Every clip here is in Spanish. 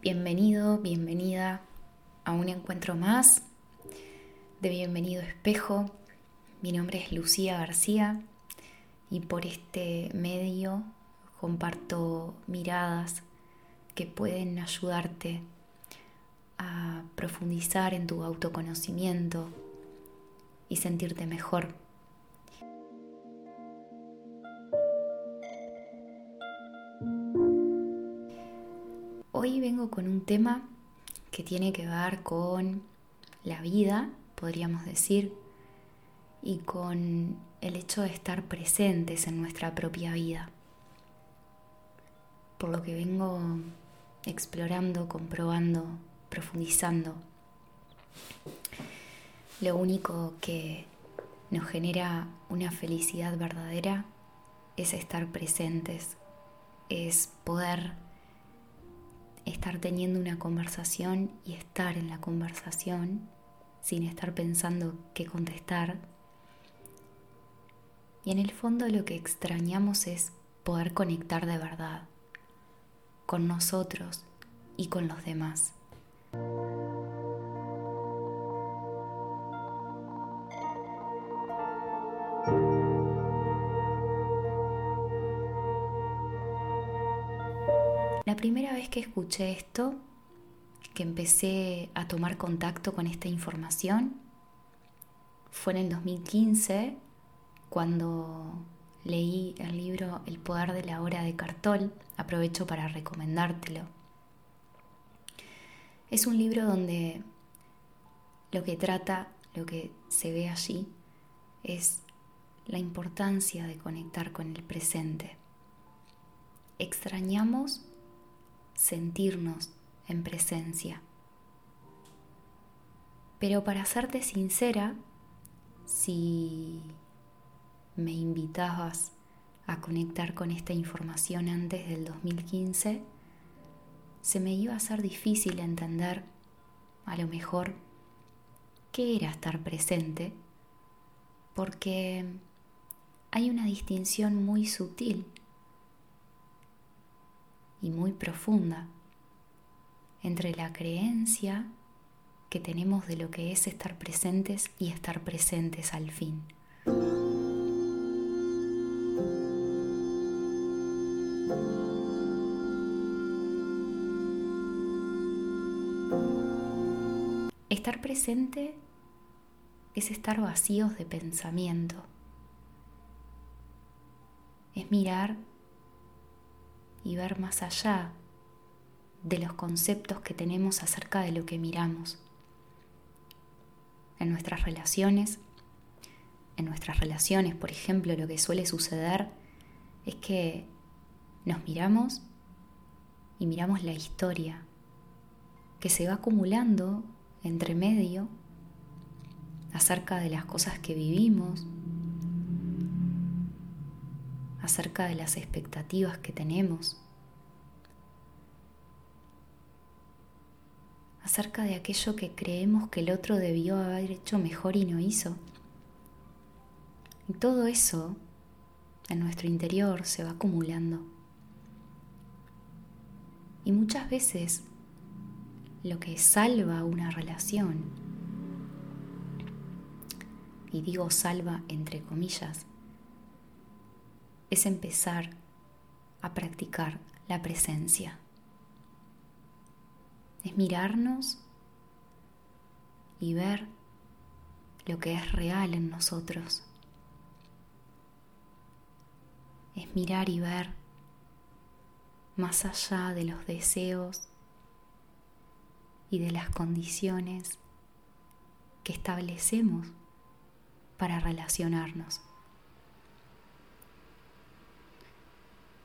Bienvenido, bienvenida a un encuentro más de Bienvenido Espejo. Mi nombre es Lucía García y por este medio comparto miradas que pueden ayudarte a profundizar en tu autoconocimiento y sentirte mejor. Hoy vengo con un tema que tiene que ver con la vida, podríamos decir, y con el hecho de estar presentes en nuestra propia vida. Por lo que vengo explorando, comprobando, profundizando. Lo único que nos genera una felicidad verdadera es estar presentes, es poder estar teniendo una conversación y estar en la conversación sin estar pensando qué contestar. Y en el fondo lo que extrañamos es poder conectar de verdad con nosotros y con los demás. Primera vez que escuché esto, que empecé a tomar contacto con esta información, fue en el 2015, cuando leí el libro El poder de la hora de Cartol. Aprovecho para recomendártelo. Es un libro donde lo que trata, lo que se ve allí, es la importancia de conectar con el presente. Extrañamos sentirnos en presencia. Pero para serte sincera, si me invitabas a conectar con esta información antes del 2015, se me iba a ser difícil entender, a lo mejor, qué era estar presente, porque hay una distinción muy sutil y muy profunda entre la creencia que tenemos de lo que es estar presentes y estar presentes al fin. Estar presente es estar vacíos de pensamiento, es mirar y ver más allá de los conceptos que tenemos acerca de lo que miramos. En nuestras relaciones, en nuestras relaciones, por ejemplo, lo que suele suceder es que nos miramos y miramos la historia que se va acumulando entre medio acerca de las cosas que vivimos, acerca de las expectativas que tenemos, acerca de aquello que creemos que el otro debió haber hecho mejor y no hizo. Y todo eso en nuestro interior se va acumulando. Y muchas veces lo que salva una relación, y digo salva entre comillas, es empezar a practicar la presencia. Es mirarnos y ver lo que es real en nosotros. Es mirar y ver más allá de los deseos y de las condiciones que establecemos para relacionarnos.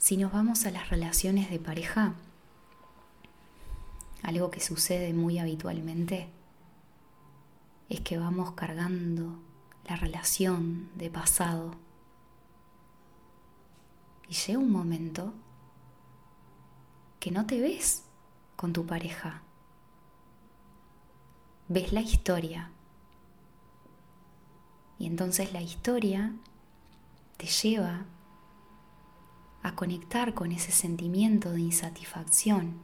Si nos vamos a las relaciones de pareja, algo que sucede muy habitualmente es que vamos cargando la relación de pasado. Y llega un momento que no te ves con tu pareja. Ves la historia. Y entonces la historia te lleva a conectar con ese sentimiento de insatisfacción,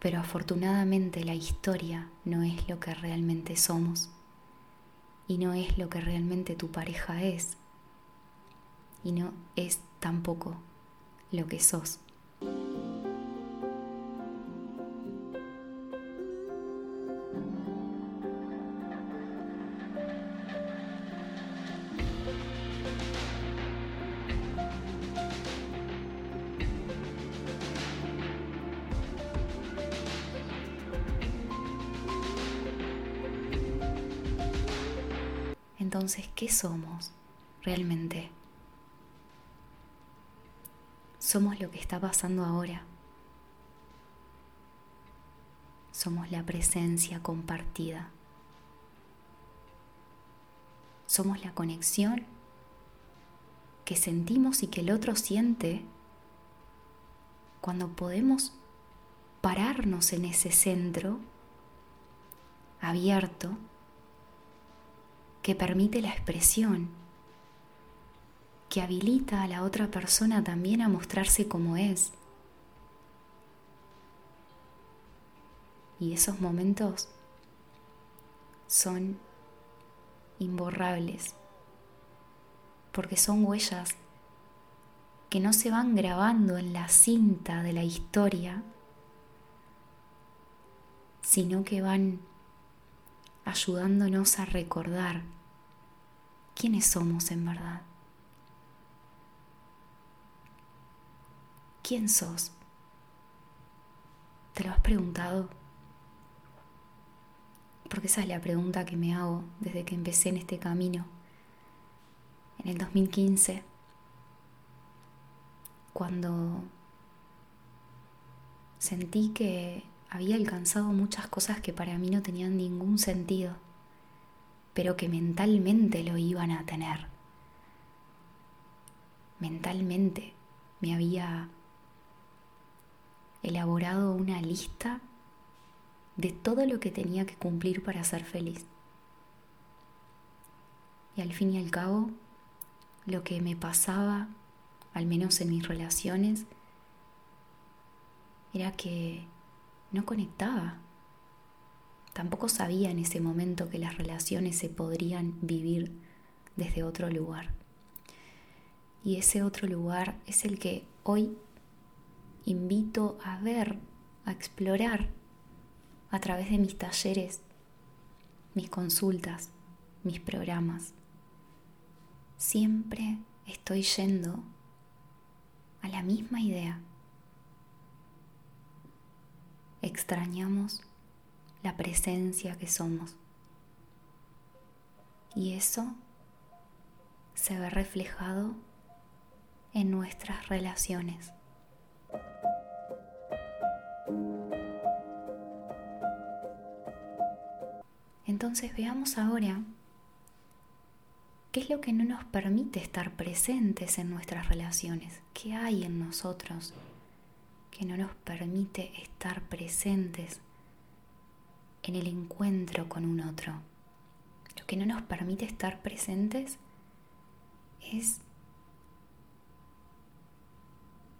pero afortunadamente la historia no es lo que realmente somos y no es lo que realmente tu pareja es y no es tampoco lo que sos. Entonces, ¿qué somos realmente? Somos lo que está pasando ahora. Somos la presencia compartida. Somos la conexión que sentimos y que el otro siente cuando podemos pararnos en ese centro abierto que permite la expresión, que habilita a la otra persona también a mostrarse como es. Y esos momentos son imborrables, porque son huellas que no se van grabando en la cinta de la historia, sino que van ayudándonos a recordar quiénes somos en verdad. ¿Quién sos? ¿Te lo has preguntado? Porque esa es la pregunta que me hago desde que empecé en este camino. En el 2015, cuando sentí que había alcanzado muchas cosas que para mí no tenían ningún sentido, pero que mentalmente lo iban a tener. Mentalmente me había elaborado una lista de todo lo que tenía que cumplir para ser feliz. Y al fin y al cabo, lo que me pasaba, al menos en mis relaciones, era que no conectaba. Tampoco sabía en ese momento que las relaciones se podrían vivir desde otro lugar. Y ese otro lugar es el que hoy invito a ver, a explorar a través de mis talleres, mis consultas, mis programas. Siempre estoy yendo a la misma idea extrañamos la presencia que somos. Y eso se ve reflejado en nuestras relaciones. Entonces veamos ahora qué es lo que no nos permite estar presentes en nuestras relaciones, qué hay en nosotros que no nos permite estar presentes en el encuentro con un otro. Lo que no nos permite estar presentes es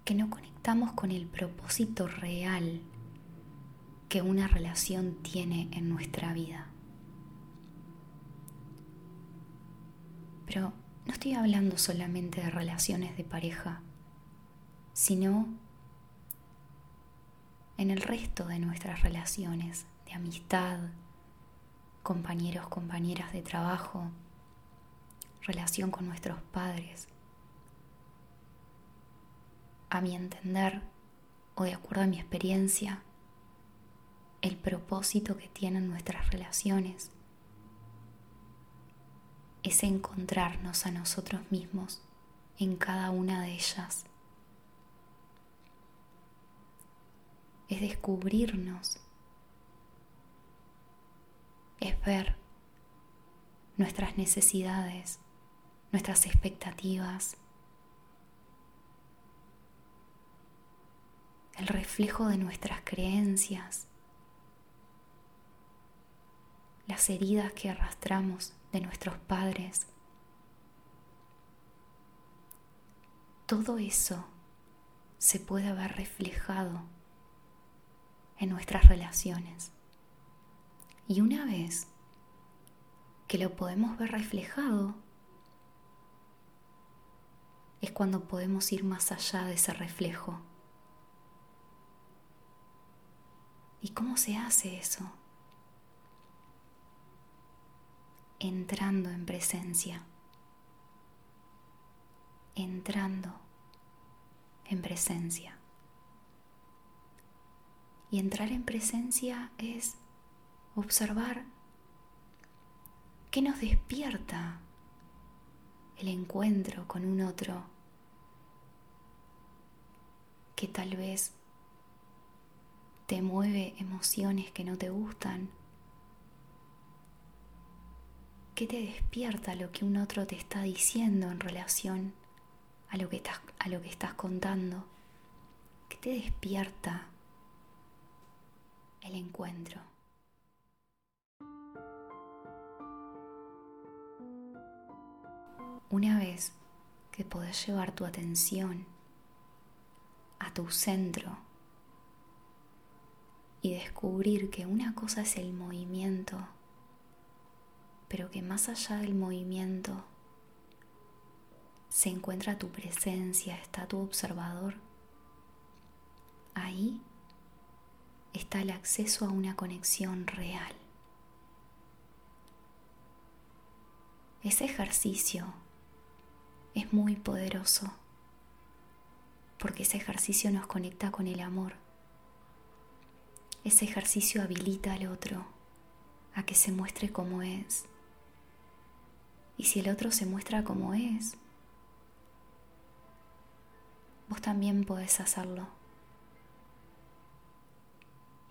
que no conectamos con el propósito real que una relación tiene en nuestra vida. Pero no estoy hablando solamente de relaciones de pareja, sino en el resto de nuestras relaciones de amistad, compañeros, compañeras de trabajo, relación con nuestros padres. A mi entender, o de acuerdo a mi experiencia, el propósito que tienen nuestras relaciones es encontrarnos a nosotros mismos en cada una de ellas es descubrirnos, es ver nuestras necesidades, nuestras expectativas, el reflejo de nuestras creencias, las heridas que arrastramos de nuestros padres. Todo eso se puede ver reflejado en nuestras relaciones. Y una vez que lo podemos ver reflejado, es cuando podemos ir más allá de ese reflejo. ¿Y cómo se hace eso? Entrando en presencia. Entrando en presencia. Y entrar en presencia es observar qué nos despierta el encuentro con un otro que tal vez te mueve emociones que no te gustan. ¿Qué te despierta lo que un otro te está diciendo en relación a lo que estás, a lo que estás contando? ¿Qué te despierta el encuentro? Una vez que podés llevar tu atención a tu centro y descubrir que una cosa es el movimiento, pero que más allá del movimiento se encuentra tu presencia, está tu observador, ahí está el acceso a una conexión real. Ese ejercicio es muy poderoso, porque ese ejercicio nos conecta con el amor. Ese ejercicio habilita al otro a que se muestre como es. Y si el otro se muestra como es, vos también podés hacerlo.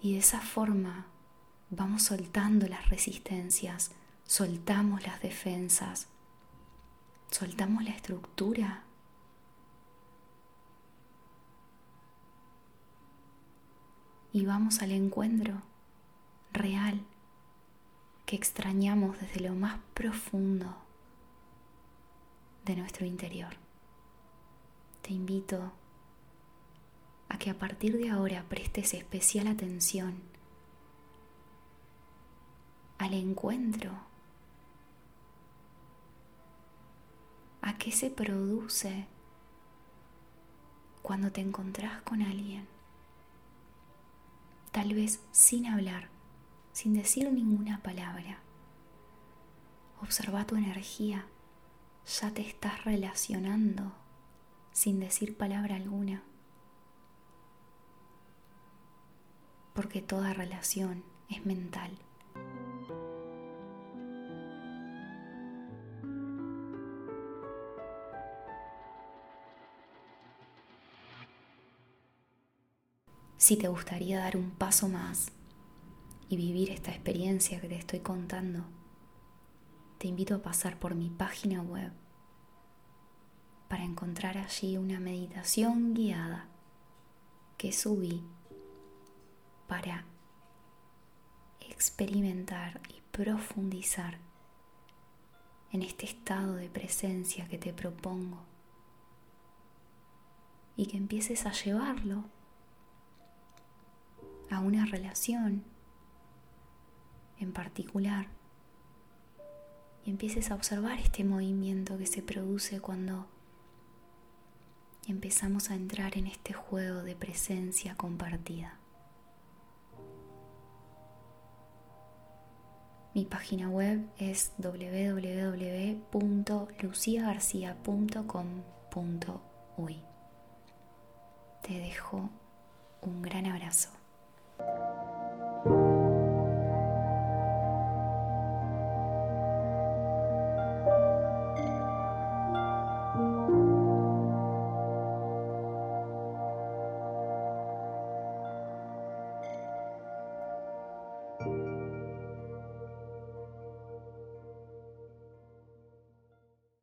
Y de esa forma vamos soltando las resistencias, soltamos las defensas, soltamos la estructura. Y vamos al encuentro real que extrañamos desde lo más profundo de nuestro interior. Te invito a que a partir de ahora prestes especial atención al encuentro a qué se produce cuando te encontrás con alguien. Tal vez sin hablar, sin decir ninguna palabra. Observa tu energía, ya te estás relacionando sin decir palabra alguna. Porque toda relación es mental. Si te gustaría dar un paso más y vivir esta experiencia que te estoy contando, te invito a pasar por mi página web para encontrar allí una meditación guiada que subí para experimentar y profundizar en este estado de presencia que te propongo y que empieces a llevarlo a una relación en particular y empieces a observar este movimiento que se produce cuando empezamos a entrar en este juego de presencia compartida. Mi página web es www.luciagarcia.com.uy. Te dejo un gran abrazo.